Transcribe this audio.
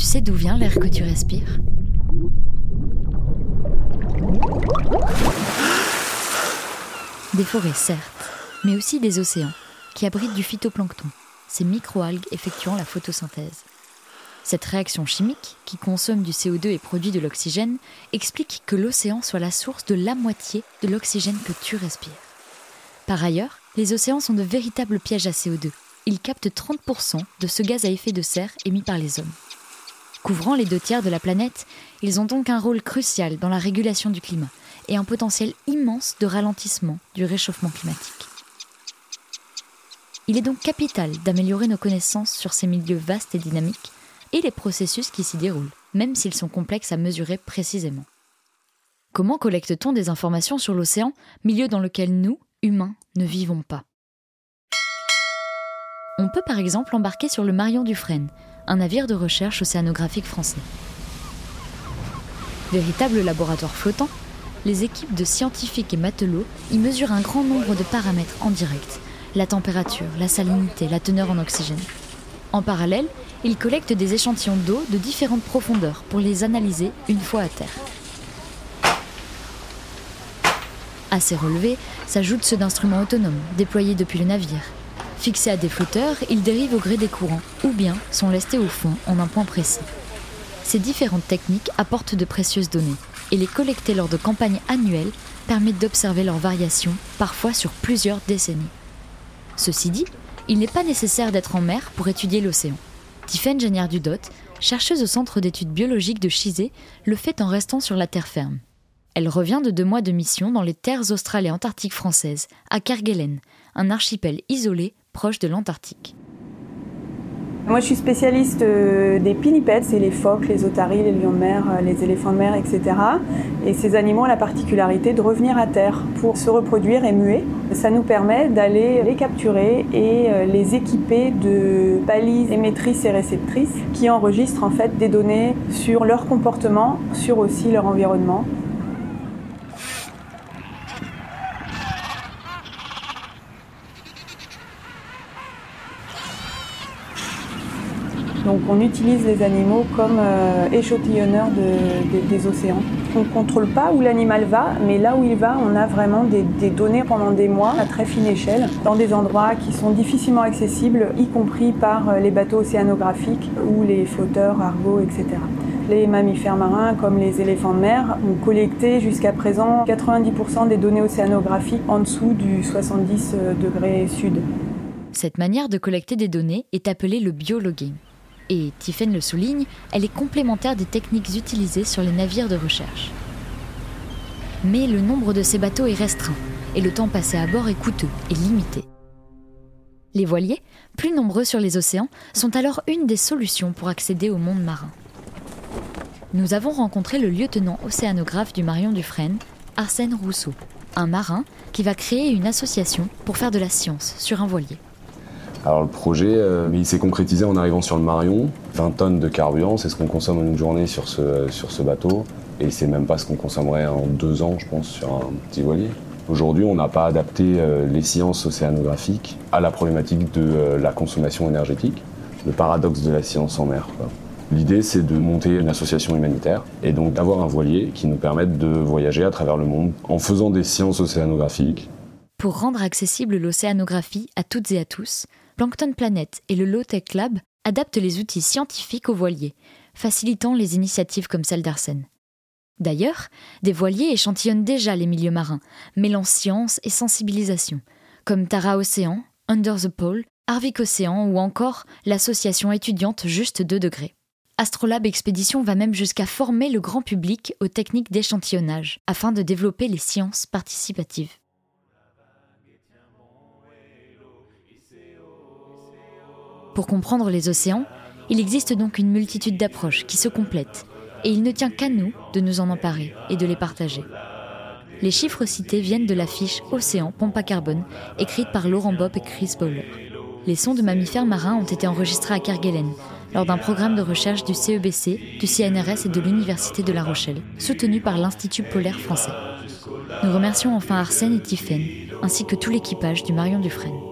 Tu sais d'où vient l'air que tu respires Des forêts, certes, mais aussi des océans, qui abritent du phytoplancton, ces microalgues effectuant la photosynthèse. Cette réaction chimique, qui consomme du CO2 et produit de l'oxygène, explique que l'océan soit la source de la moitié de l'oxygène que tu respires. Par ailleurs, les océans sont de véritables pièges à CO2. Ils captent 30% de ce gaz à effet de serre émis par les hommes. Couvrant les deux tiers de la planète, ils ont donc un rôle crucial dans la régulation du climat et un potentiel immense de ralentissement du réchauffement climatique. Il est donc capital d'améliorer nos connaissances sur ces milieux vastes et dynamiques et les processus qui s'y déroulent, même s'ils sont complexes à mesurer précisément. Comment collecte-t-on des informations sur l'océan, milieu dans lequel nous, humains, ne vivons pas? On peut par exemple embarquer sur le Marion Dufresne, un navire de recherche océanographique français. Véritable laboratoire flottant, les équipes de scientifiques et matelots y mesurent un grand nombre de paramètres en direct, la température, la salinité, la teneur en oxygène. En parallèle, ils collectent des échantillons d'eau de différentes profondeurs pour les analyser une fois à terre. À ces relevés s'ajoutent ceux d'instruments autonomes déployés depuis le navire. Fixés à des flotteurs, ils dérivent au gré des courants ou bien sont lestés au fond en un point précis. Ces différentes techniques apportent de précieuses données et les collecter lors de campagnes annuelles permet d'observer leurs variations, parfois sur plusieurs décennies. Ceci dit, il n'est pas nécessaire d'être en mer pour étudier l'océan. Tiffaine Génière-Dudot, chercheuse au Centre d'études biologiques de Chizé, le fait en restant sur la terre ferme. Elle revient de deux mois de mission dans les terres australes et antarctiques françaises, à Kerguelen, un archipel isolé proche de l'Antarctique. Moi, je suis spécialiste euh, des pinnipèdes, c'est les phoques, les otaries, les lions de mer, euh, les éléphants de mer, etc. Et ces animaux ont la particularité de revenir à terre pour se reproduire et muer. Ça nous permet d'aller les capturer et euh, les équiper de balises émettrices et réceptrices qui enregistrent en fait des données sur leur comportement, sur aussi leur environnement. Donc on utilise les animaux comme euh, échantillonneurs des océans. On ne contrôle pas où l'animal va, mais là où il va, on a vraiment des, données pendant des mois à très fine échelle, dans des endroits qui sont difficilement accessibles, y compris par euh, les bateaux océanographiques ou les flotteurs, argots, etc. Les mammifères marins, comme les éléphants de mer, ont collecté jusqu'à présent 90% des données océanographiques en dessous du 70 euh, degrés sud. Cette manière de collecter des données est appelée le biologuing et, Tiffen le souligne, elle est complémentaire des techniques utilisées sur les navires de recherche. Mais le nombre de ces bateaux est restreint et le temps passé à bord est coûteux et limité. Les voiliers, plus nombreux sur les océans, sont alors une des solutions pour accéder au monde marin. Nous avons rencontré le lieutenant océanographe du Marion Dufresne, Arsène Rousseau, un marin qui va créer une association pour faire de la science sur un voilier. Alors le projet, euh, il s'est concrétisé en arrivant sur le Marion. 20 tonnes de carburant, c'est ce qu'on consomme en une journée sur ce, sur ce bateau. Et c'est même pas ce qu'on consommerait en deux ans, je pense, sur un petit voilier. Aujourd'hui, on n'a pas adapté euh, les sciences océanographiques à la problématique de euh, la consommation énergétique, le paradoxe de la science en mer. L'idée, c'est de monter une association humanitaire et donc d'avoir un voilier qui nous permette de voyager à travers le monde en faisant des sciences océanographiques. Pour rendre accessible l'océanographie à toutes et à tous, Plankton Planet et le Low Tech Lab adaptent les outils scientifiques aux voiliers, facilitant les initiatives comme celle d'Arsène. D'ailleurs, des voiliers échantillonnent déjà les milieux marins, mêlant science et sensibilisation, comme Tara Océan, Under the Pole, Arvik Océan ou encore l'association étudiante Juste 2 degrés. Astrolabe Expédition va même jusqu'à former le grand public aux techniques d'échantillonnage afin de développer les sciences participatives. Pour comprendre les océans, il existe donc une multitude d'approches qui se complètent, et il ne tient qu'à nous de nous en emparer et de les partager. Les chiffres cités viennent de l'affiche Océan Pompe à carbone, écrite par Laurent Bob et Chris Bowler. Les sons de mammifères marins ont été enregistrés à Kerguelen, lors d'un programme de recherche du CEBC, du CNRS et de l'Université de La Rochelle, soutenu par l'Institut polaire français. Nous remercions enfin Arsène et Tiphaine, ainsi que tout l'équipage du Marion Dufresne.